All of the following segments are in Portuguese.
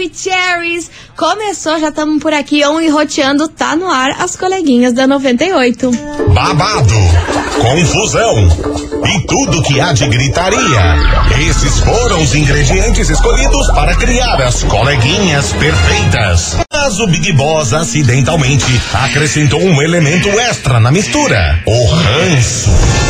Maravicheries. Começou, já estamos por aqui, on e roteando, tá no ar as coleguinhas da 98. Babado, confusão e tudo que há de gritaria. Esses foram os ingredientes escolhidos para criar as coleguinhas perfeitas. Mas o Big Boss acidentalmente acrescentou um elemento extra na mistura: o ranço.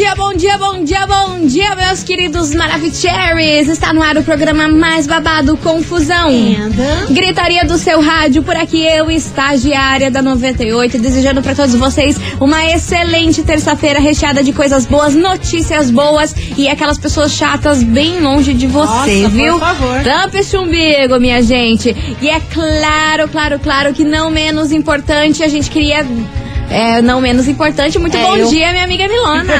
Bom dia, bom dia, bom dia, bom dia, meus queridos Maravicheries. Está no ar o programa mais babado Confusão. Gritaria do seu rádio, por aqui eu, estagiária da 98, desejando para todos vocês uma excelente terça-feira recheada de coisas boas, notícias boas e aquelas pessoas chatas bem longe de você, Nossa, viu? por favor. Tampa esse umbigo, minha gente. E é claro, claro, claro que não menos importante, a gente queria. É, não menos importante, muito É, bom eu- dia, minha amiga Milona.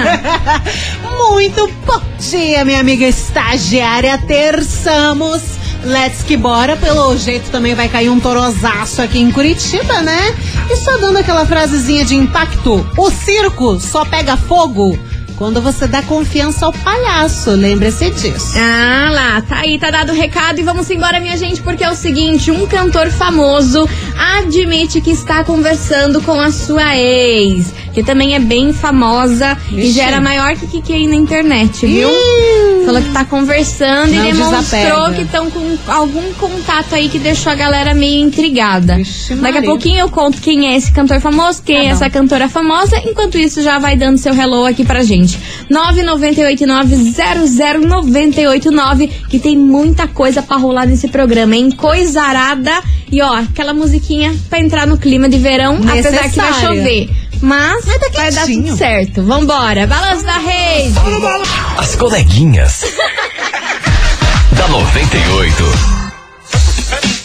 Muito bom dia, minha amiga estagiária. Terçamos. Let's que bora. Pelo jeito também vai cair um torozaço aqui em Curitiba, né? E só dando aquela frasezinha de impacto: o circo só pega fogo quando você dá confiança ao palhaço. Lembre-se disso. Ah lá, tá aí, tá dado o recado e vamos embora, minha gente, porque é o seguinte: um cantor famoso admite que está conversando com a sua ex, que também é bem famosa e Vixe. já era maior que Kiki aí na internet, viu? Ih, Falou que tá conversando Não e demonstrou desapega. que estão com algum contato aí que deixou a galera meio intrigada. Vixe, Daqui a pouquinho eu conto quem é esse cantor famoso, quem Tá é essa cantora famosa. Enquanto isso, já vai dando seu hello aqui pra gente. 998900989, que tem muita coisa pra rolar nesse programa, hein? Coisa arada. E ó, aquela musiquinha pra entrar no clima de verão, apesar que vai chover. Mas Vai dar vai dar tudo certo. Vambora. Balanço da rede. As coleguinhas. da 98.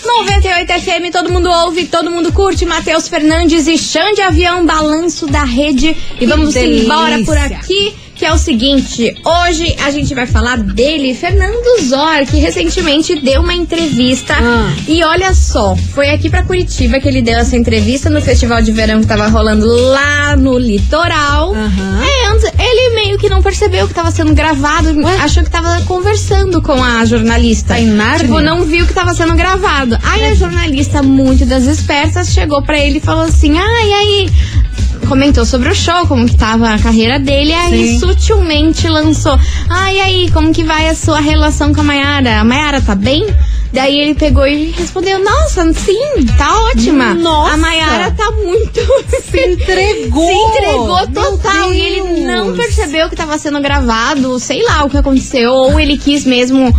98 FM, todo mundo ouve, todo mundo curte. Matheus Fernandes e Xande Avião, balanço da rede. E vamos delícia. embora por aqui. Que é o seguinte, hoje a gente vai falar dele, Fernando Zor, que recentemente deu uma entrevista. Ah. E olha só, foi aqui pra Curitiba que ele deu essa entrevista no festival de verão que tava rolando lá no litoral. É, antes, ele meio que não percebeu que tava sendo gravado, achou que tava conversando com a jornalista. Tá em Nárnia? Tipo, não viu que tava sendo gravado. Aí a jornalista, muito das espertas, chegou pra ele e falou assim: Ah, e aí? Comentou sobre o show, como que tava a carreira dele, aí Sim. sutilmente lançou. Ah, e aí, como que vai a sua relação com a Mayara? A Mayara tá bem? Daí ele pegou e respondeu: Nossa, sim, tá ótima. Nossa. A Mayara tá muito. Se entregou. Se entregou total. E ele não percebeu que tava sendo gravado, sei lá o que aconteceu. Ou ele quis mesmo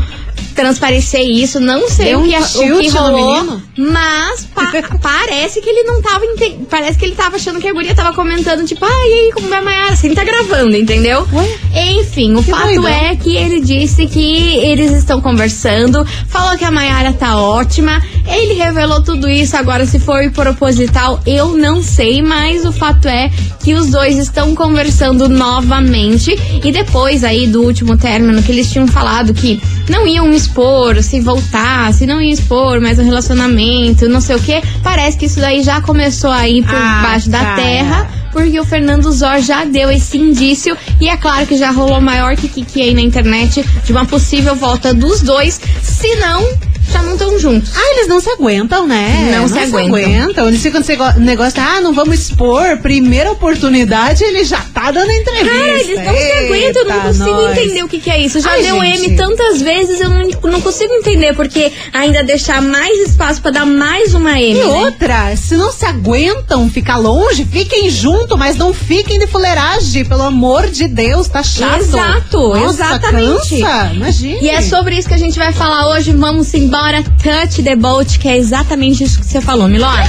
transparecer isso, não sei Deu o um que, o tilt que rolou, mas pa- parece que ele não tava parece que ele tava achando que a guria tava comentando, tipo, ai, e aí, como vai a Mayara? Assim, tá gravando, entendeu? Ué? Enfim, o Que fato doidão. é que ele disse que eles estão conversando, falou que a Mayara tá ótima, ele revelou tudo isso, agora se foi proposital, eu não sei, mas o fato é que os dois estão conversando novamente e depois aí do último término que eles tinham falado que não iam expor se voltar, se não iam expor mais um relacionamento, não sei o que, parece que isso daí já começou a ir por Ah, baixo da cara. terra porque o Fernando Zor já deu esse indício e é claro que já rolou maior que Kiki aí na internet de uma possível volta dos dois, se não, já não estão juntos. Ah, eles não se aguentam, né? Não se aguentam. Eles ficam nesse negócio, ah, não vamos expor. Primeira oportunidade, ele já tá dando entrevista. Cara, eles não se aguentam, eu não Eita, consigo nós. entender o que, que é isso. Já Ai, deu gente. M tantas vezes, eu não, não consigo entender, porque ainda deixar mais espaço pra dar mais uma M. E né? outra, se não se aguentam ficar longe, fiquem junto, mas não fiquem de fuleiragem, pelo amor de Deus, tá chato. Exato, Nossa, exatamente. Cansa, imagine. E é sobre isso que a gente vai falar hoje. Vamos embora, Touch the Boat, que é exatamente isso que você falou, Milona.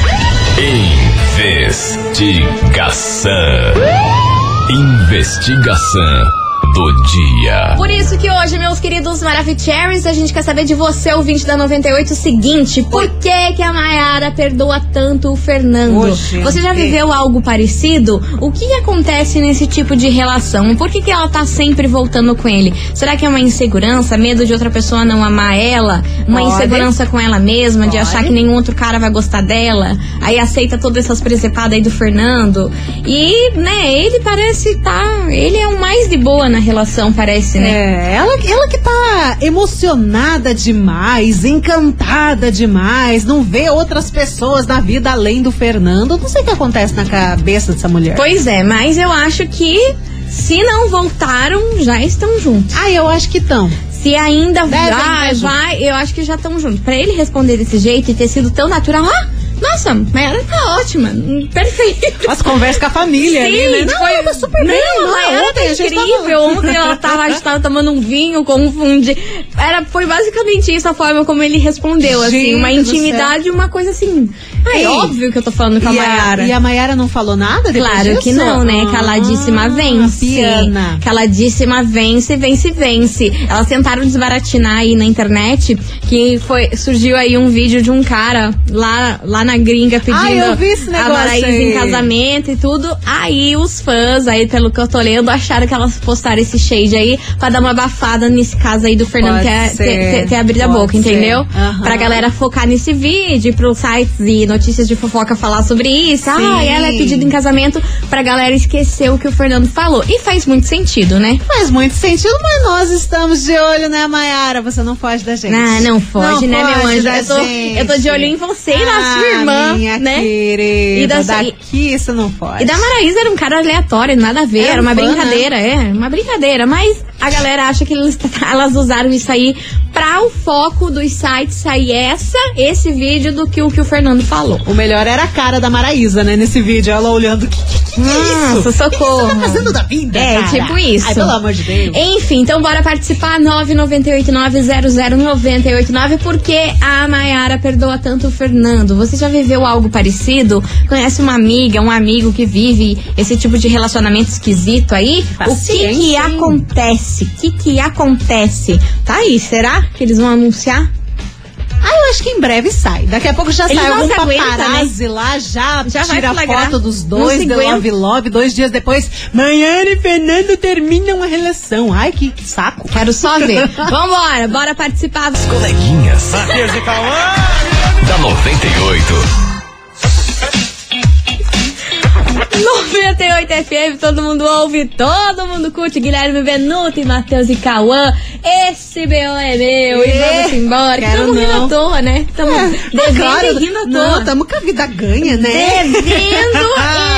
Investigação. Investigação do dia. Por isso que hoje, meus queridos Maravicheries, a gente quer saber de você, ouvinte da 98, o seguinte: por que que a Mayara perdoa tanto o Fernando? Você já viveu algo parecido? O que acontece nesse tipo de relação? Por que que ela tá sempre voltando com ele? Será que é uma insegurança, medo de outra pessoa não amar ela? Uma Pode. insegurança com ela mesma, de Pode. achar que nenhum outro cara vai gostar dela? Aí aceita todas essas presepadas aí do Fernando. E, né, ele parece tá. Ele é o mais de boa na relação, parece, né? É, ela, ela que tá emocionada demais, encantada demais, não vê outras pessoas na vida além do Fernando. Não sei o que acontece na cabeça dessa mulher. Pois é, mas eu acho que se não voltaram, já estão juntos. Ah, eu acho que estão. Se ainda vai, vai, eu acho que já estão juntos. Pra ele responder desse jeito e ter sido tão natural, ah, nossa, Mayara tá ótima, perfeito. As conversas com a família ali, né? Não, ela tá super bem. Não. Mayara Ontem tá a gente incrível. Ontem ela tava, a gente tava tomando um vinho, confunde. Era, foi basicamente isso a forma como ele respondeu, assim. Gente Uma do intimidade, uma coisa assim. Ei, é óbvio que eu tô falando com a Mayara. e a Mayara não falou nada depois Claro disso? que não, né? Ah, Caladíssima vence. Piana. Caladíssima vence, vence, vence. Elas tentaram desbaratinar aí na internet que foi surgiu aí um vídeo de um cara lá, lá na gringa pedindo Ah, eu vi esse a aí. em casamento e tudo. Aí os fãs, aí pelo que eu tô lendo, acharam que elas postaram esse shade aí pra dar uma abafada nesse caso aí do Fernando ter, ter, ter, ter abrido a pode boca, ser. entendeu? Aham. Pra galera focar nesse vídeo, pros sites e notícias de fofoca falar sobre isso. Ah, ela é pedida em casamento pra galera esquecer o que o Fernando falou. E faz muito sentido, né? Faz muito sentido, mas nós estamos de olho, né, Mayara? Você não foge da gente. Ah, não foge, Não né, meu foge anjo? da Eu tô, gente. eu tô de olho em você e na sua Ah, irmã, minha né? querida, E da- daqui você não foge. E da Maraísa era um cara aleatório, nada a ver, Era era uma fã, né? brincadeira, é, uma brincadeira. Mas a galera acha que eles- elas usaram isso aí pra o foco dos sites sair essa, esse vídeo do que o que o Fernando falou. O melhor era a cara da Maraísa, né, nesse vídeo. Ela olhando. Que, que, que, que é Nossa, isso? socorro. O que você tá fazendo da vida, É, cara? tipo isso. Ai, pelo amor de Deus. Enfim, então bora participar 998900989 porque a Mayara perdoa tanto o Fernando. Você já viveu algo parecido? Conhece uma amiga, um amigo que vive esse tipo de relacionamento esquisito aí? o que Paciência, que hein? Acontece? O que que acontece? Tá aí, será que eles vão anunciar? Ah, eu acho que em breve sai. Daqui a pouco já sai algum aguenta, paparazzi lá, já, Já vai tira flagrar. foto dos dois, de love love, dois dias depois, Manhã e Fernando terminam a relação. Ai, que saco. Quero só ver. Vambora, bora participar. Coleguinhas. da 98. 98 FM, todo mundo ouve, todo mundo curte. Guilherme Benuto e Matheus e Cauã. Esse BO é meu. E É, vamos embora. Tamo rindo não. à toa, né? Tamo devendo É, claro, e rindo à toa. Não, tamo com a vida ganha, né? Devendo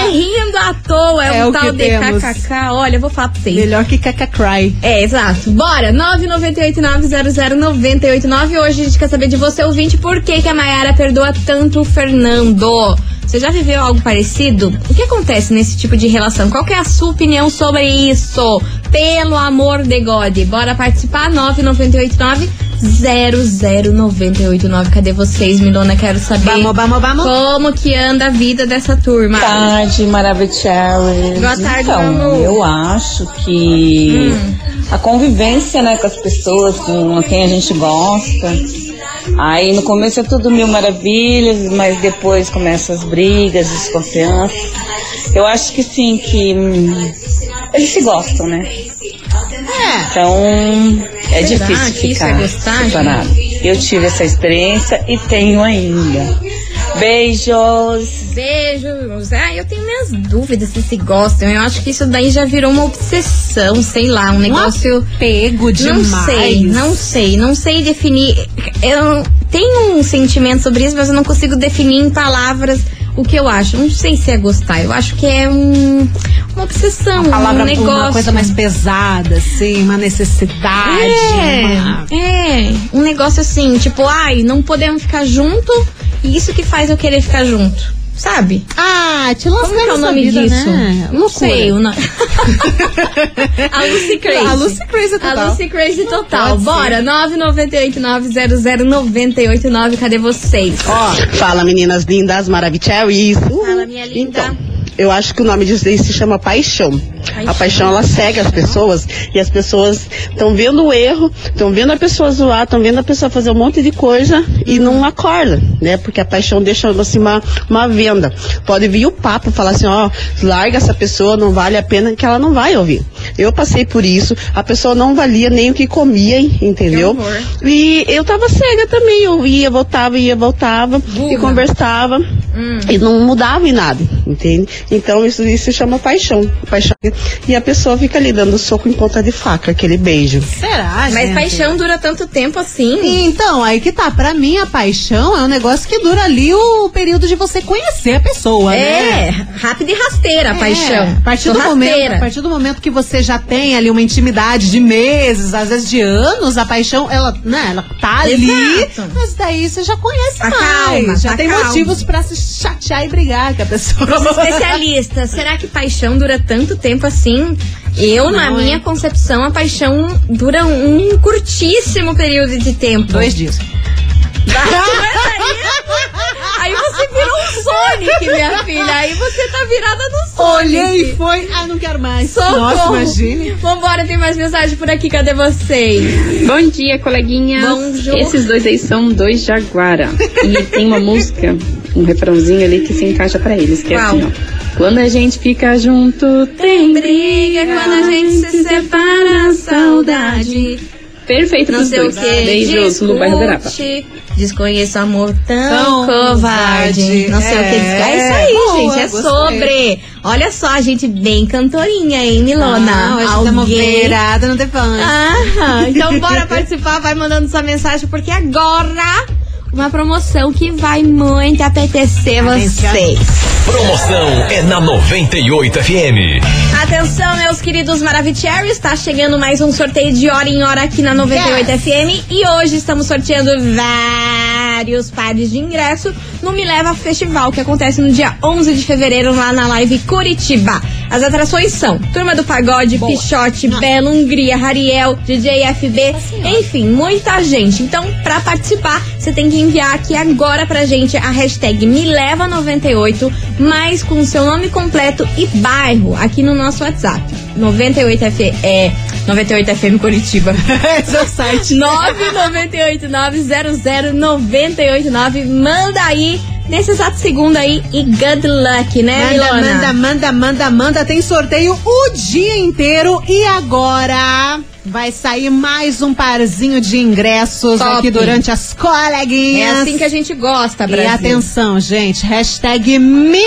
e rindo à toa. É, É um o tal de temos. KKK. Olha, eu vou falar pra vocês. Melhor que Kaka Cry. É, exato. Bora, 998900989. Hoje a gente quer saber de você, ouvinte, por que, que a Mayara perdoa tanto o Fernando. Você já viveu algo parecido? O que acontece nesse tipo de relação? Qual que é a sua opinião sobre isso? Pelo amor de God. Bora participar? 9989 00989. Cadê vocês, Milona? Quero saber Vamos, vamos, vamos. como que anda a vida dessa turma. tarde, Maravicherry. Boa tarde, então, amor. eu acho que Hum. a convivência, né, com as pessoas, com quem a gente gosta. Aí no começo é tudo mil maravilhas, mas depois começam as brigas, desconfianças. Eu acho que sim, que hum, eles se gostam, né? É. Então é Será difícil isso é ficar gostar, separado. Eu tive essa experiência e tenho ainda. Beijos! Beijos. Ah, eu tenho minhas dúvidas se se gostam. Eu acho que isso daí já virou uma obsessão, sei lá, um negócio. Pego demais. Não sei, não sei, não sei definir. Eu tenho um sentimento sobre isso, mas eu não consigo definir em palavras o que eu acho. Não sei se é gostar. Eu acho que é um, uma obsessão, Palavra um negócio. uma coisa mais pesada, assim, uma necessidade. uma- É, é, um negócio assim, tipo, ai, não podemos ficar junto, e isso que faz eu querer ficar junto, sabe? Ah, te lascar Como é o nome vida, disso? Né? Não Loucura. sei. O nome... a Lucy Crazy. A Lucy Crazy A total. Lucy Crazy total. Pode Bora, 998-900-989. Cadê vocês? Ó, Fala meninas lindas, maravilhosas. Fala, minha linda. Então, Eu acho que o nome disso daí se chama paixão. A paixão ela cega as pessoas e as pessoas estão vendo o erro, estão vendo a pessoa zoar, estão vendo a pessoa fazer um monte de coisa e não acorda, né? Porque a paixão deixa assim uma, uma venda. Pode vir o papo falar assim, ó, larga essa pessoa, não vale a pena, que ela não vai ouvir. Eu passei por isso, a pessoa não valia nem o que comia, entendeu? E eu tava cega também, eu ia, voltava, ia, voltava e conversava e não mudava em nada, entende? Então isso, isso se chama paixão, paixão. E a pessoa fica ali dando soco em ponta de faca, aquele beijo. Será, Mas gente? paixão dura tanto tempo assim? Então, aí que tá. Pra mim, a paixão é um negócio que dura ali o período de você conhecer a pessoa, né? É, rápida e rasteira a paixão. É, a partir, do momento, rasteira. a partir do momento que você já tem ali uma intimidade de meses, às vezes de anos, a paixão, ela, né, ela tá ali, Exato. mas daí você já conhece Tá mais. calma, já tá tem calma. motivos pra se chatear e brigar com a pessoa. Pros especialistas, será que paixão dura tanto tempo assim? Eu, na Não, minha hein? concepção, a paixão dura um curtíssimo período de tempo. Dois dias. Aí você virou um Sonic, minha filha. Aí você tá virada no Sonic. Olhei e foi, ai, não quero mais. Socorro. Nossa, imagine. Vambora, tem mais mensagem por aqui. Cadê vocês? Bom dia, coleguinha. Bonjour. Esses dois aí são dois Jaguara. E tem uma música, um refrãozinho ali que se encaixa pra eles, que é Qual? assim, ó. Quando a gente fica junto, tem Briga quando a gente se separa, saudade. Perfeito Não sei o dois. que. Beijos no bairro da Arapa. Desconheço amor tão, Tão covarde. covarde. Não sei o que. É, É isso aí, boa, gente. É gostei. sobre. Olha só, a gente bem cantorinha, hein, Milona? Ah, hoje estamos beirada no defante. Ah, então bora participar, vai mandando sua mensagem, porque agora uma promoção que vai muito apetecer Atenção. vocês. Promoção é na 98 FM. Atenção, meus queridos Maravicheries, está chegando mais um sorteio de hora em hora aqui na 98 FM e hoje estamos sorteando vários pares de ingresso no Me Leva Festival, que acontece no dia 11 de fevereiro lá na Live Curitiba. As atrações são Turma do Pagode, Pichote, Belo, Hungria, Rariel, DJ FB, enfim, muita gente. Então, pra participar, você tem que enviar aqui agora pra gente a hashtag Me Leva 98 mais com o seu nome completo e bairro aqui no nosso WhatsApp. 98F, é, 98FM Curitiba. Esse é o site. 998900989. Manda aí, nesse exato segundo aí, e good luck, né, Manda, Milona? manda, manda, manda, manda. Tem sorteio o dia inteiro. E agora vai sair mais um parzinho de ingressos Top. aqui durante as É coleguinhas. assim que a gente gosta, E Brasil. atenção, gente. Hashtag me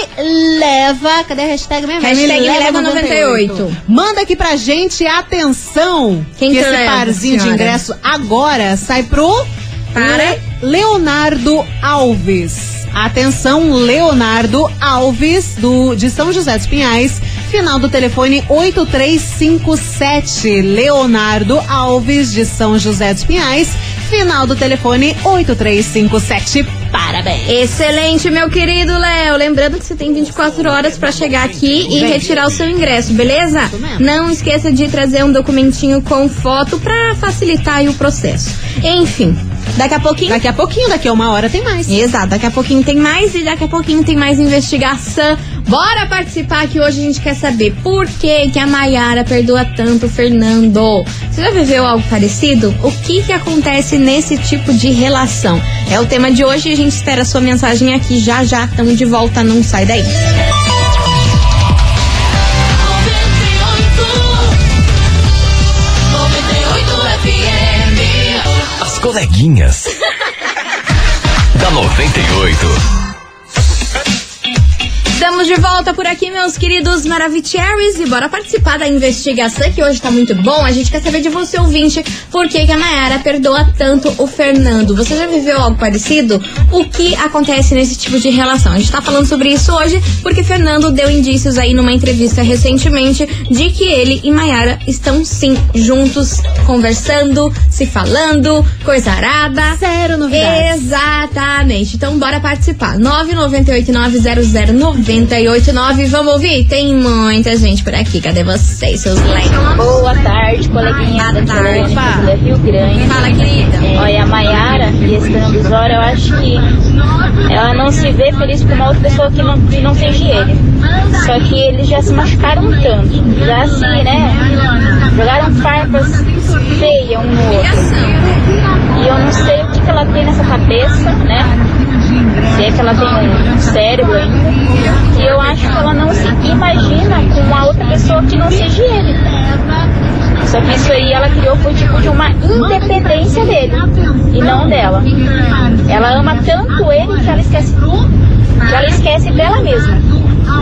leva. Cadê a hashtag mesmo? Hashtag me leva 98. Manda aqui pra gente. Atenção. Quem que que esse leva, parzinho de senhora? ingresso agora sai pro Para? Le- Leonardo Alves. Atenção, Leonardo Alves, do, de São José dos Pinhais. Final do telefone 8357. Leonardo Alves, de São José dos Pinhais. Final do telefone 8357. Parabéns. Excelente, meu querido Léo. Lembrando que você tem 24 horas pra chegar aqui e retirar o seu ingresso, beleza? Não esqueça de trazer um documentinho com foto pra facilitar o processo. Enfim, daqui a pouquinho. Daqui a pouquinho, daqui a uma hora tem mais. Exato, daqui a pouquinho tem mais e daqui a pouquinho tem mais investigação. Bora participar que hoje a gente quer saber por que, que a Maiara perdoa tanto o Fernando. Você já viveu algo parecido? O que que acontece nesse tipo de relação? É o tema de hoje e a gente espera a sua mensagem aqui já já. Estamos de volta, não sai daí. As coleguinhas. da 98. Estamos de volta por aqui, meus queridos Maravicheries, e bora participar da investigação que hoje tá muito bom. A gente quer saber de você, ouvinte, por que, que a Mayara perdoa tanto o Fernando. Você já viveu algo parecido? O que acontece nesse tipo de relação? A gente tá falando sobre isso hoje porque Fernando deu indícios aí numa entrevista recentemente de que ele e Mayara estão sim juntos, conversando, se falando, coisa arada. Zero novidades. Exatamente. Então bora participar. 998900989. Vamos ouvir? Tem muita gente por aqui. Cadê vocês, seus leques? Boa tarde, coleguinha Boa da tarde. Tia Rio Grande. Fala, querida. Olha, a Maiara e esse Fernando Zora, eu acho que ela não se vê feliz com uma outra pessoa que não, que não seja ele. Só que eles já se machucaram tanto, já assim, né? Jogaram farpas feias um no outro. E eu não sei o que, que ela tem nessa cabeça, né? Se é que ela tem um cérebro ainda. E eu acho que ela não se imagina com uma outra pessoa que não seja ele. Só que isso aí ela criou foi tipo de uma independência dele e não dela. Ela ama tanto ele que ela esquece que ela esquece dela mesma.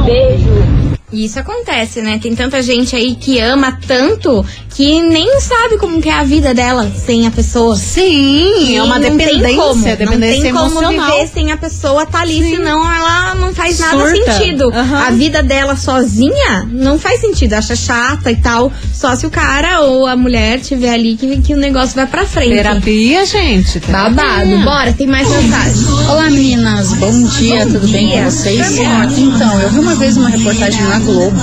Beijo. E isso acontece, né? Tem tanta gente aí que ama tanto que nem sabe como que é a vida dela sem a pessoa. Sim, E é uma não dependência, tem como, dependência não tem como emocional. viver sem a pessoa tá ali, Sim. senão ela não faz nada Surta. sentido. Aham. A vida dela sozinha não faz sentido, acha chata e tal. Só se o cara ou a mulher tiver ali que, que o negócio vai pra frente. Terapia, gente. terapia. Babado. Bora, tem mais mensagem. Olá meninas, bom dia, Bom tudo bem dia. com vocês? Então, eu vi uma vez uma reportagem na Globo,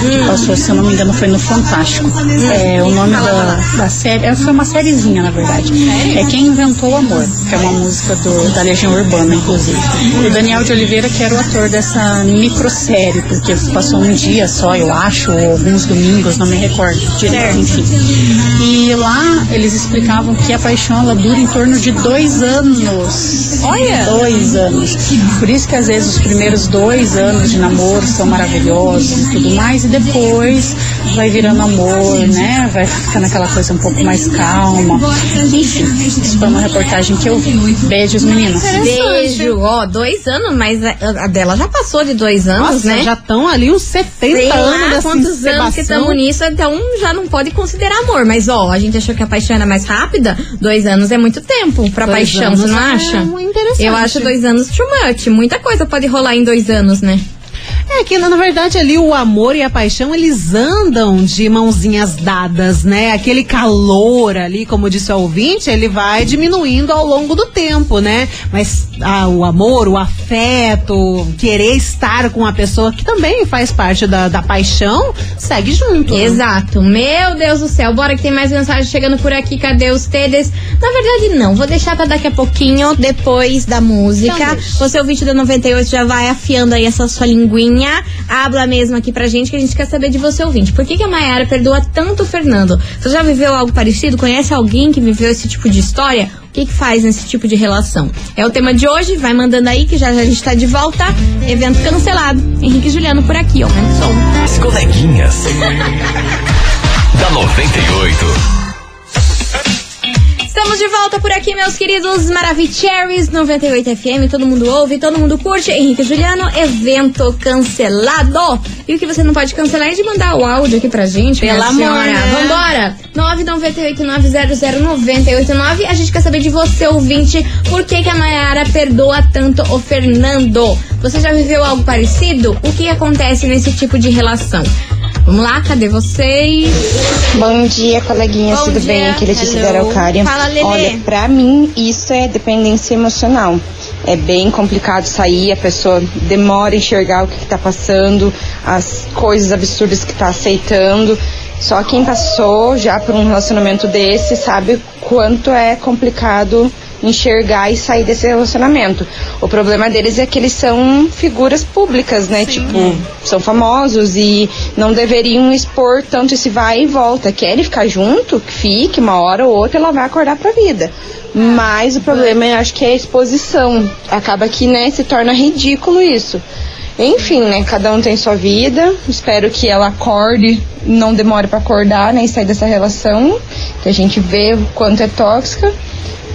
que passou, se eu não me engano, foi no Fantástico. É, o nome da, da série, é, foi uma sériezinha, na verdade. É Quem Inventou o Amor, que é uma música do, da Legião Urbana, inclusive. E o Daniel de Oliveira, que era o ator dessa microsérie, porque passou um dia só, eu acho, ou alguns domingos, não me recordo direito, enfim. E lá eles explicavam que a paixão ela dura em torno de dois anos. Olha! Dois anos. Por isso que às vezes os primeiros dois anos de namoro são maravilhosos e tudo mais, e depois vai virando amor, né? Vai ficando aquela coisa um pouco mais calma. Enfim, isso foi uma reportagem que eu vi. Beijos, meninas. Beijo. Ó, dois anos, mas a, a dela já passou de dois anos, Nossa, né? já estão ali uns 70 Sei anos lá quantos anos que estamos nisso, então já não pode considerar amor. Mas ó, a gente achou que a paixão era mais rápida. Dois anos é muito tempo pra Dois paixão, anos você não é acha? interessante. Eu acho dois anos too much. Muita coisa pode rolar em dois anos, né? É que, na verdade, ali o amor e a paixão, eles andam de mãozinhas dadas, né? Aquele calor ali, como disse o ouvinte, ele vai diminuindo ao longo do tempo, né? Mas ah, o amor, o afeto, querer estar com a pessoa, que também faz parte da, da paixão, segue junto. né? Exato. Meu Deus do céu. Bora que tem mais mensagem chegando por aqui. Cadê os tedes? Na verdade, não. Vou deixar pra daqui a pouquinho, depois da música. Então. Você, ouvinte da 98, já vai afiando aí essa sua linguinha. Habla mesmo aqui pra gente, que a gente quer saber de você, ouvinte. Por que, que a Mayara perdoa tanto o Fernando? Você já viveu algo parecido? Conhece alguém que viveu esse tipo de história? O que, que faz nesse tipo de relação? É o tema de hoje. Vai mandando aí, que já, já a gente tá de volta. Evento cancelado. Henrique e Juliano por aqui, aumenta o som. As coleguinhas. da 98. Estamos de volta por aqui, meus queridos Maravicheries 98 FM. Todo mundo ouve, todo mundo curte. Henrique Juliano, evento cancelado. E o que você não pode cancelar é de mandar o áudio aqui pra gente. Pelo amor, senhora. né? Vambora! 998900989. A gente quer saber de você, ouvinte, por que, que a Mayara perdoa tanto o Fernando. Você já viveu algo parecido? O que acontece nesse tipo de relação? Vamos lá, cadê vocês? Bom dia, coleguinhas, Bom tudo dia. bem? Aqui é Letícia Araucária. Fala, Lelê. Olha, pra mim, isso é dependência emocional. É bem complicado sair, a pessoa demora a enxergar o que, que tá passando, as coisas absurdas que tá aceitando. Só quem passou já por um relacionamento desse sabe quanto é complicado enxergar e sair desse relacionamento. O problema deles é que eles são figuras públicas, né? Tipo, são famosos e não deveriam expor tanto esse vai e volta. Querem ficar junto? Que fique, uma hora ou outra ela vai acordar pra vida. Mas o problema é, acho que é a exposição. Acaba que, né, se torna ridículo isso. Enfim, né, cada um tem sua vida. Espero que ela acorde, não demore pra acordar, né, e sair dessa relação, que a gente vê o quanto é tóxica.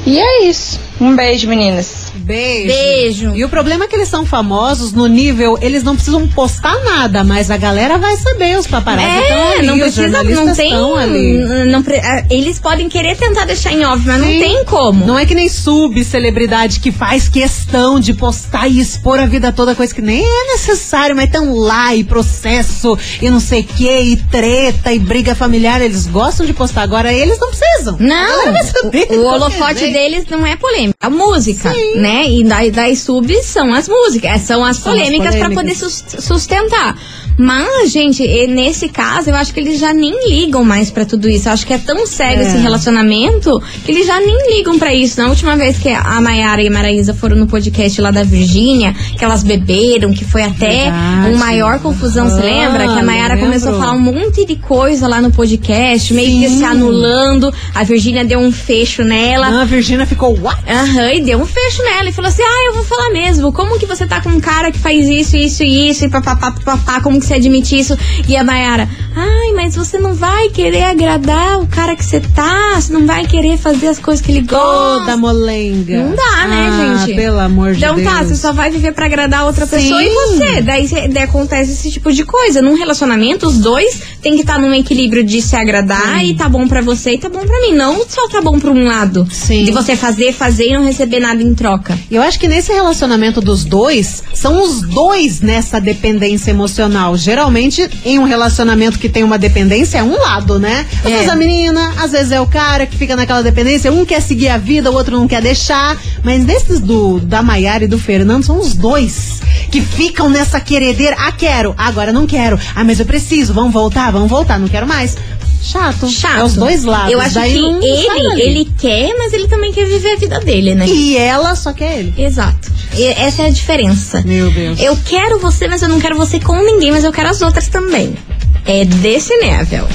E é isso. Um beijo, meninas. Beijo. Beijo. E o problema é que eles são famosos no nível, eles não precisam postar nada, mas a galera vai saber, os paparazzi estão É, ali, não os precisa, não tem. Não, pre- ah, eles podem querer tentar deixar em off, mas não Sim. tem como. Não é que nem subcelebridade que faz questão de postar e expor a vida toda, coisa que nem é necessário, mas estão lá e processo e não sei o que, e treta e briga familiar. Eles gostam de postar, agora eles não precisam. Não, o, o qualquer holofote deles não é polêmica. Polêmica. A música, né? E daí, daí sub são as músicas, são as São as polêmicas pra poder sustentar. Mas, gente, e nesse caso, eu acho que eles já nem ligam mais pra tudo isso. Eu acho que é tão cego É. esse relacionamento que eles já nem ligam pra isso. Na última vez que a Mayara e a Maraísa foram no podcast lá da Virgínia, que elas beberam, que foi até Verdade. um maior confusão, você Ah, lembra? Que a Mayara começou a falar um monte de coisa lá no podcast, meio que Sim. se anulando. A Virgínia deu um fecho nela. A Virgínia ficou, what? Aham, e deu um fecho nela e falou assim: Ah, eu vou falar mesmo. Como que você tá com um cara que faz isso, isso e isso, e papapá, papapá, como que você admite isso? E a Mayara, ai, mas você não vai querer agradar o cara que você tá, você não vai querer fazer as coisas que ele gosta. Toda molenga. Não dá, né, ah, gente? pelo amor de Então Deus. tá, você só vai viver pra agradar outra Sim. pessoa e você. Daí, daí acontece esse tipo de coisa. Num relacionamento, os dois tem que estar num equilíbrio de se agradar e tá bom pra você e tá bom pra mim. Não só tá bom pra um lado. Sim. De você fazer, fazer e não receber nada em troca. Eu acho que nesse relacionamento dos dois, são os dois nessa dependência emocional. Geralmente, em um relacionamento que tem uma dependência, é um lado, né? Às É. vezes a menina, às vezes é o cara que fica naquela dependência, um quer seguir a vida, o outro não quer deixar. Mas nesses do da Maiara e do Fernando, são os dois que ficam nessa queredeira. Ah, quero, agora não quero. Ah, mas eu preciso, vamos voltar, vamos voltar, não quero mais. Chato. Chato. É os dois lados. Eu acho Daí que ele, ele quer, mas ele também quer viver a vida dele, né? E ela só quer ele. Exato. E essa é a diferença. Meu Deus. Eu quero você, mas eu não quero você com ninguém, mas eu quero as outras também. É desse nível.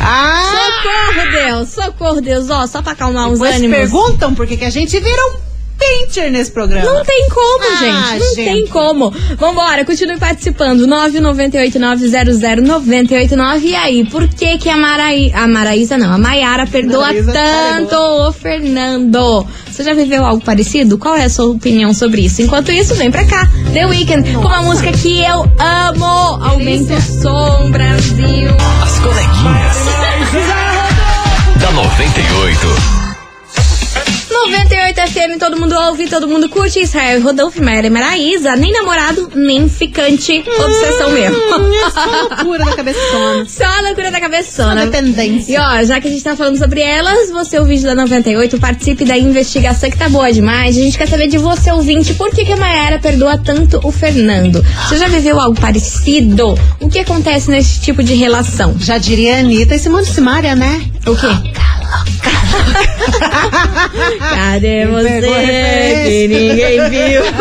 Ah! Socorro, Deus! Socorro, Deus! Ó, só pra acalmar os ânimos. perguntam por que que a gente vira um pincher nesse programa. Não tem como, Ah, gente. Não gente. tem como. Vambora, continue participando. 998-900-989. E aí, por que que a Maraí... A Maraísa não, a Maiara perdoa Maraísa tanto o Fernando? Você já viveu algo parecido? Qual é a sua opinião sobre isso? Enquanto isso, vem pra cá. The Weeknd, com uma música que eu amo. Aumenta o som, Brasil. As coleguinhas. da 98. 98 FM, todo mundo ouve, todo mundo curte. Israel e Rodolfo, Maíra e Maraísa, nem namorado, nem ficante. Obsessão mesmo. Hum, é só loucura da cabeçona. Só a loucura da cabeçona. Só dependência. E ó, já que a gente tá falando sobre elas, você o vídeo da 98, participe da investigação que tá boa demais. A gente quer saber de você, ouvinte, por que, que a Mayara perdoa tanto o Fernando? Você já viveu algo parecido? O que acontece nesse tipo de relação? Já diria a Anitta e Simone Simaria, né? O quê? Cadê você que ninguém viu?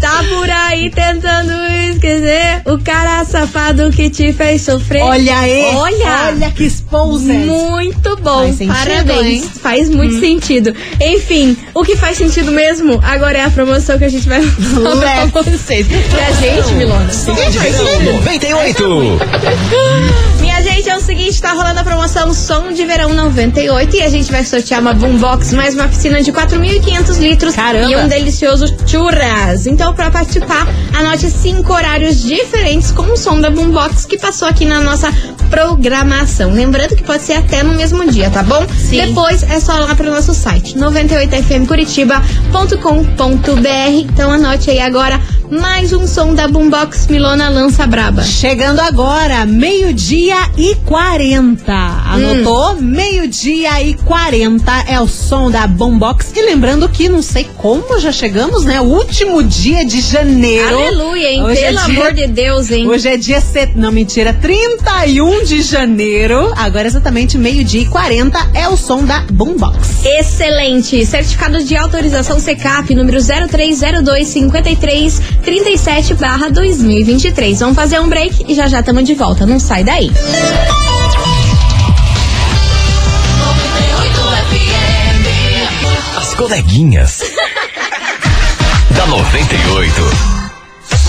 Tá por aí tentando esquecer o cara safado que te fez sofrer. Olha aí. Olha. Olha que exposed. Muito bom, Faz sentido, parabéns. hein? Faz muito sentido. Enfim, o que faz sentido mesmo agora é a promoção que a gente vai falar pra vocês. Pra gente, Milona. Verão 98. Minha gente, é o seguinte, tá rolando a promoção Som de Verão 98 e a gente vai sortear uma boombox mais uma piscina de 4.500 litros Caramba. e um delicioso churras. Então, pra participar, anote cinco horários diferentes com o som da boombox que passou aqui na nossa programação. Lembrando que pode ser até no mesmo dia, tá bom? Sim. Depois é só lá pro nosso site 98fmcuritiba.com.br. Então anote aí agora mais um som da boombox Milona Lança Braba. Chegando agora, meio-dia e 40. Anotou? Hum. Meio-dia e 40 é o som da Bombox. E lembrando que, não sei como já chegamos, né? O último dia de janeiro. Aleluia, hein? Hoje é Pelo dia- amor de Deus, hein? Hoje é dia set... Não, mentira, 31 de janeiro. Agora exatamente meio-dia e 40 é o som da Boombox. Excelente! Certificado de autorização CECAP número 030253 37 barra 2023. Vamos fazer um break e já já estamos de volta. Não sai daí. As coleguinhas. da 98.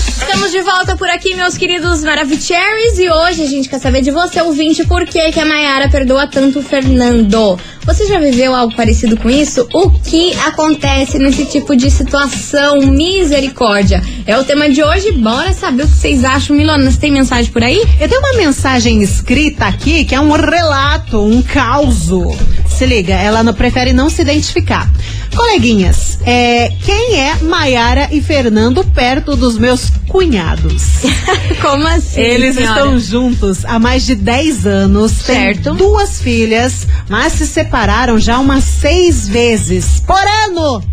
Estamos de volta por aqui, meus queridos Maravicheries. E hoje a gente quer saber de você, ouvinte, por que, que a Mayara perdoa tanto o Fernando. Você já viveu algo parecido com isso? O que acontece nesse tipo de situação? Misericórdia. É o tema de hoje. Bora saber o que vocês acham. Milona, você tem mensagem por aí? Eu tenho uma mensagem escrita aqui que é um relato, um causo. Se liga, ela não prefere não se identificar. Coleguinhas, é, quem é Maiara e Fernando perto dos meus cunhados? Como assim? Eles senhora? estão juntos há mais de 10 anos, Certo. têm duas filhas, mas se separaram já umas seis vezes por ano.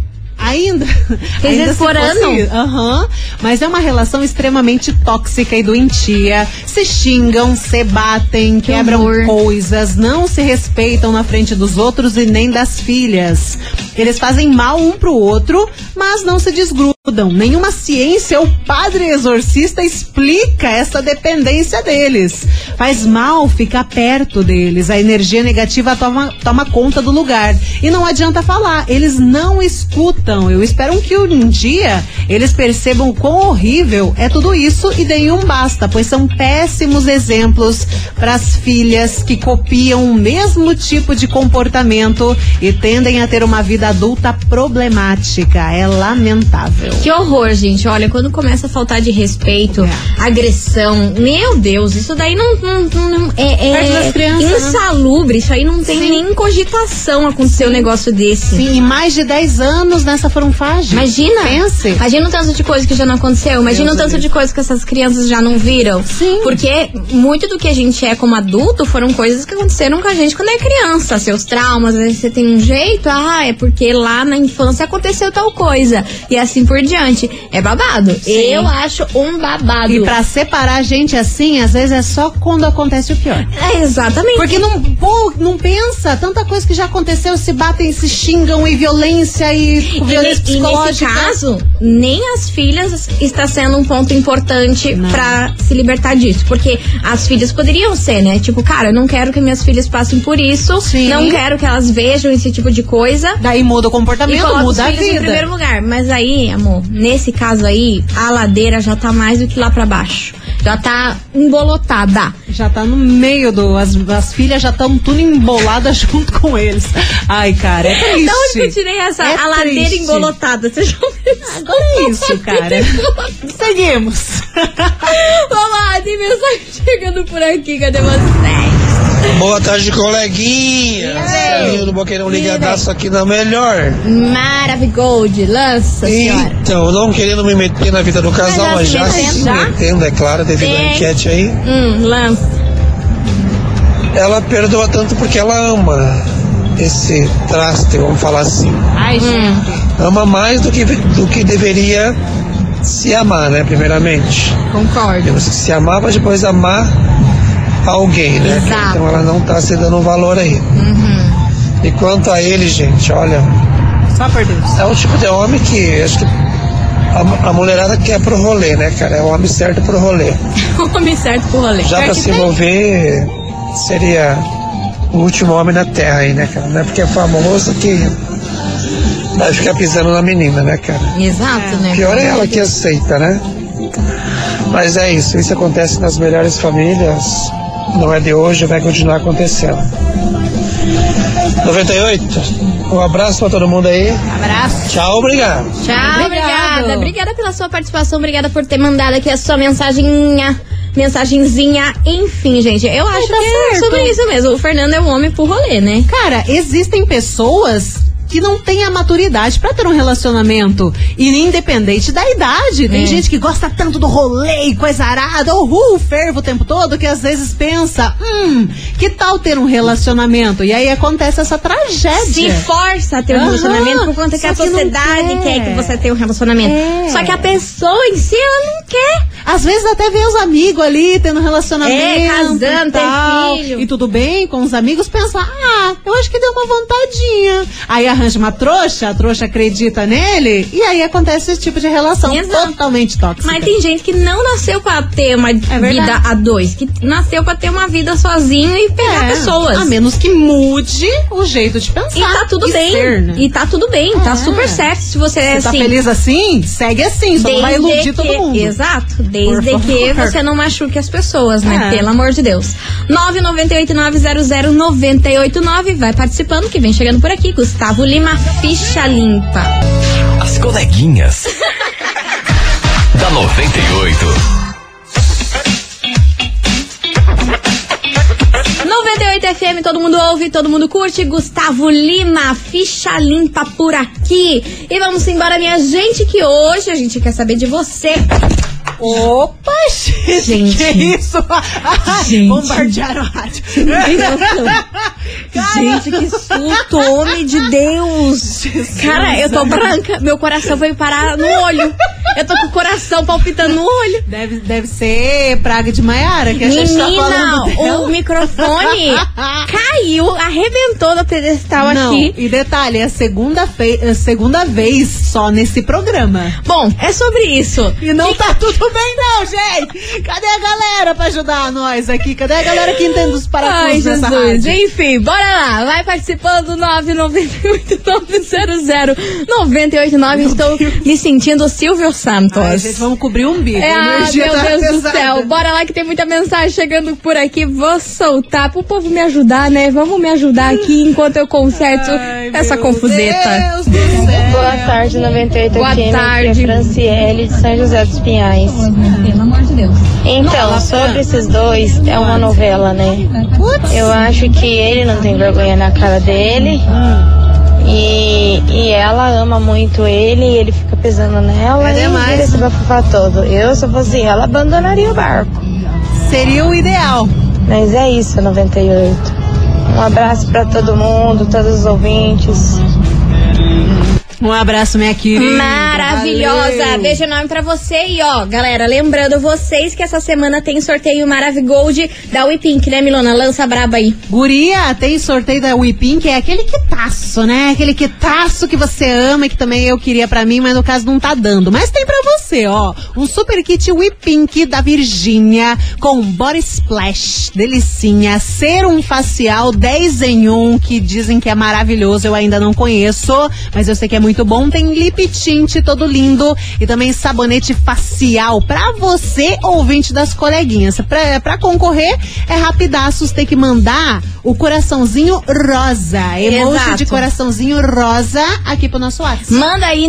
Ainda. Seis ainda por ano? Aham. Mas é uma relação extremamente tóxica e doentia. Se xingam, se batem, quebram horror. coisas, não se respeitam na frente dos outros e nem das filhas. Eles fazem mal um pro outro, mas não se desgrudam. Nenhuma ciência ou padre exorcista explica essa dependência deles. Faz mal ficar perto deles. A energia negativa toma, toma conta do lugar. E não adianta falar, eles não escutam. Eu espero que um dia eles percebam quão horrível é tudo isso e deem um basta, pois são péssimos exemplos para as filhas que copiam o mesmo tipo de comportamento e tendem a ter uma vida adulta problemática. É lamentável. Que horror, gente. Olha, quando começa a faltar de respeito, É. agressão, meu Deus, isso daí não, não- não- é, é crianças, né? insalubre. Isso aí não tem Sim. nem cogitação acontecer um negócio desse. Sim, e mais de 10 anos nessa fronfagem. Imagina. Pense. Imagina o tanto de coisa que já não aconteceu. Imagina Deus o tanto Deus. de coisa que essas crianças já não viram. Sim. Porque muito do que a gente é como adulto foram coisas que aconteceram com a gente quando é criança. Seus traumas, às vezes você tem um jeito, ah, é porque lá na infância aconteceu tal coisa. E assim por diante. É babado. Eu acho um babado. E pra separar a gente assim, às vezes é só quando acontece o pior. É, exatamente. Porque não, pô, não pensa, tanta coisa que já aconteceu, se batem, se xingam e violência e E, violência ne- e nesse psicológica. caso, nem as filhas está sendo um ponto importante pra se libertar disso. Porque as filhas poderiam ser, né? Tipo, cara, eu não quero que minhas filhas passem por isso. Sim. Não quero que elas vejam esse tipo de coisa. Daí muda o comportamento, muda a filhos em vida. primeiro lugar. Mas aí, amor, nesse caso aí, a ladeira já tá mais do que lá pra baixo. Já tá embolotada. Já tá no meio do. As, as filhas já estão tudo emboladas junto com eles. Ai, cara, é triste. Da onde que eu tirei essa É a ladeira triste. embolotada? Você já isso? Agora é isso, cara. Seguimos. Vamos lá, tem mensagem chegando por aqui, cadê vocês? Boa tarde, coleguinha. Saiu do Boqueirão ligadaço aqui na melhor. Maravigold, lança, senhora. Então, não querendo me meter na vida do casal, Mas mas já se metendo, já? metendo, é claro, devido à enquete aí. Hum, lança. Ela perdoa tanto porque ela ama esse traste, vamos falar assim. Ai, gente. Ama mais do que, do que deveria se amar, né? Primeiramente. Concordo. Temos que se amar para depois amar alguém, né? Exato. Então ela não tá se dando um valor aí. E quanto a ele, gente, olha, Só por Deus. é o tipo de homem que acho que a, a mulherada quer pro rolê, né, cara? É o homem certo pro rolê. O homem certo pro rolê. Já Pior pra se tem. envolver, seria o último homem na terra aí, né, cara? Não é porque é famoso que vai ficar pisando na menina, né, cara? Exato, né? Pior é ela que aceita, né? Mas é isso, isso acontece nas melhores famílias, não é de hoje, vai continuar acontecendo. 98, um abraço pra todo mundo aí. Abraço. Tchau, obrigado. Tchau, obrigada. Obrigada pela sua participação, obrigada por ter mandado aqui a sua mensagenzinha. Mensagenzinha, enfim, gente. Eu acho tá que é certo. sobre isso mesmo. O Fernando é um homem pro rolê, né? Cara, existem pessoas que não têm a maturidade pra ter um relacionamento. E independente da idade. Tem É. gente que gosta tanto do rolê e coisa arada, uhul, fervo o tempo todo, que às vezes pensa, hum, que tal ter um relacionamento? E aí acontece essa tragédia. Se força a ter um Aham, relacionamento por conta que só a que não sociedade quer. quer. que você tenha um relacionamento. É. Só que a pessoa em si, ela não quer. Às vezes até vê os amigos ali tendo relacionamento. É, casando, e tal, filho. E tudo bem com os amigos, pensa, ah, eu acho que deu uma vontadinha. Aí arranja uma trouxa, a trouxa acredita nele, e aí acontece esse tipo de relação Exato. totalmente tóxica. Mas tem gente que não nasceu pra ter uma É vida a dois, que nasceu pra ter uma vida sozinho e pegar É, pessoas. A menos que mude o jeito de pensar. E tá tudo e bem. ser, né? E tá tudo bem, tá É. super certo. Se você é Você tá assim. feliz assim? Segue assim, só não vai iludir que, todo mundo. Exato. Desde Por que favor. você não machuque as pessoas, né? É. Pelo amor de Deus. 998900989 vai participando, que vem chegando por aqui. Gustavo Lima, ficha limpa. As coleguinhas. da 98. 98 98 FM, todo mundo ouve, todo mundo curte. Gustavo Lima, ficha limpa por aqui. E vamos embora, minha gente, que hoje a gente quer saber de você. Opa, gente, Gente. que isso? Gente. Bombardearam a rádio. Gente, que susto, homem de Deus. Cara, eu tô branca, meu coração foi parar no olho. Eu tô com o coração palpitando no olho. Deve, deve ser praga de Maiara que a gente tá Menina, falando dela. o microfone caiu, arrebentou do pedestal Não, aqui. e detalhe, é a segunda, é a segunda vez só nesse programa. Bom, é sobre isso. E não tá tudo bem não, gente! Cadê a galera pra ajudar nós aqui? Cadê a galera que entende os parafusos dessa Jesus. rádio? Enfim, bora lá. Vai participando 998 900 989. Estou me sentindo Silvio Santos. Ai, gente, vamos cobrir um bico. É, ah, meu tá Deus do pesada. céu. Bora lá que tem muita mensagem chegando por aqui. Vou soltar pro povo me ajudar, né? Vamos me ajudar aqui enquanto eu conserto Ai, essa meu confuseta. Deus do céu. Boa tarde, 98 Boa FM. tarde. Aqui é Franciele de São José dos Pinhais. Pelo amor de Deus. Então, sobre esses dois, é uma novela, né? Eu acho que ele não tem vergonha na cara dele. E, e ela ama muito ele e ele fica pesando nela É e vira esse bafafá todo. Eu, se eu fosse ela, abandonaria o barco. Seria o ideal. Mas é isso, 98. Um abraço pra todo mundo, todos os ouvintes. Um abraço, minha querida. Maravilhosa! Valeu. Beijo enorme pra você. E ó, galera, lembrando vocês que essa semana tem sorteio Maravigold da WePink, né, Milona? Lança braba aí. Guria, tem sorteio da WePink, é aquele quitaço, né? Aquele quitaço que você ama e que também eu queria pra mim, mas no caso não tá dando. Mas tem pra você, ó. Um super kit WePink da Virgínia com body splash, delicinha, serum facial 10 em 1, que dizem que é maravilhoso, eu ainda não conheço, mas eu sei que é muito bom. Tem lip tint todo lindo e também sabonete facial pra você, ouvinte das coleguinhas. Pra, pra concorrer, é rapidaços, tem que mandar o coraçãozinho rosa. Emoji Exato. de coraçãozinho rosa aqui pro nosso WhatsApp. Manda aí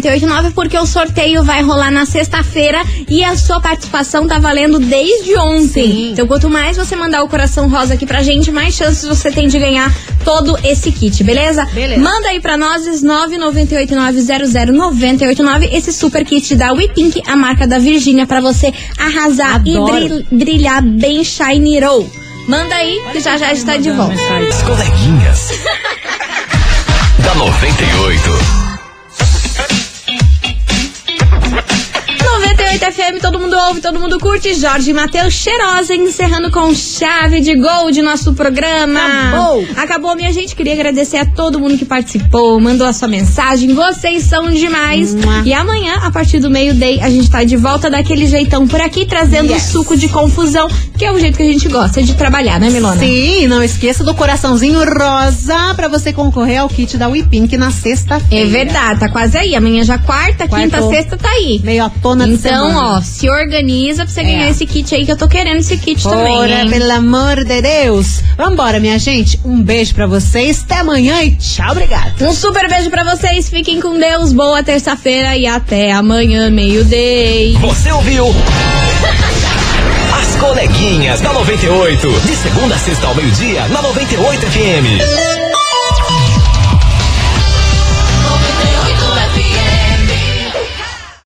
998900989 porque o sorteio vai rolar na sexta-feira e a sua participação tá valendo desde ontem. Sim. Então quanto mais você mandar o coração rosa aqui pra gente, mais chances você tem de ganhar todo esse kit, beleza? Beleza. Manda aí pra nós 998900989 esse super kit da WePink, a marca da Virgínia pra você arrasar Adoro. e bril- brilhar bem shiny roll. Manda aí que já já está de volta. As coleguinhas. da 98. FM, todo mundo ouve, todo mundo curte. Jorge Matheus Cheirosa, encerrando com chave de gol de nosso programa. Acabou. Acabou, minha gente. Queria agradecer a todo mundo que participou, mandou a sua mensagem. Vocês são demais. Mua. E amanhã, a partir do meio-day, a gente tá de volta daquele jeitão por aqui, trazendo Yes. suco de confusão, que é o jeito que a gente gosta de trabalhar, né, Milona? Sim, não esqueça do coraçãozinho rosa pra você concorrer ao kit da WePink na sexta-feira. É verdade, tá quase aí. Amanhã já quarta, quinta, Quartou. sexta tá aí. Meio à tona de Então, semana. Ó, se organiza pra você É. ganhar esse kit aí, que eu tô querendo esse kit também. Ora, hein? pelo amor de Deus. Vambora, minha gente. Um beijo pra vocês. Até amanhã e tchau, obrigado. Um super beijo pra vocês, fiquem com Deus, boa terça-feira e até amanhã, meio-day. Você ouviu? As coleguinhas da 98. De segunda a sexta ao meio-dia, na 98 FM.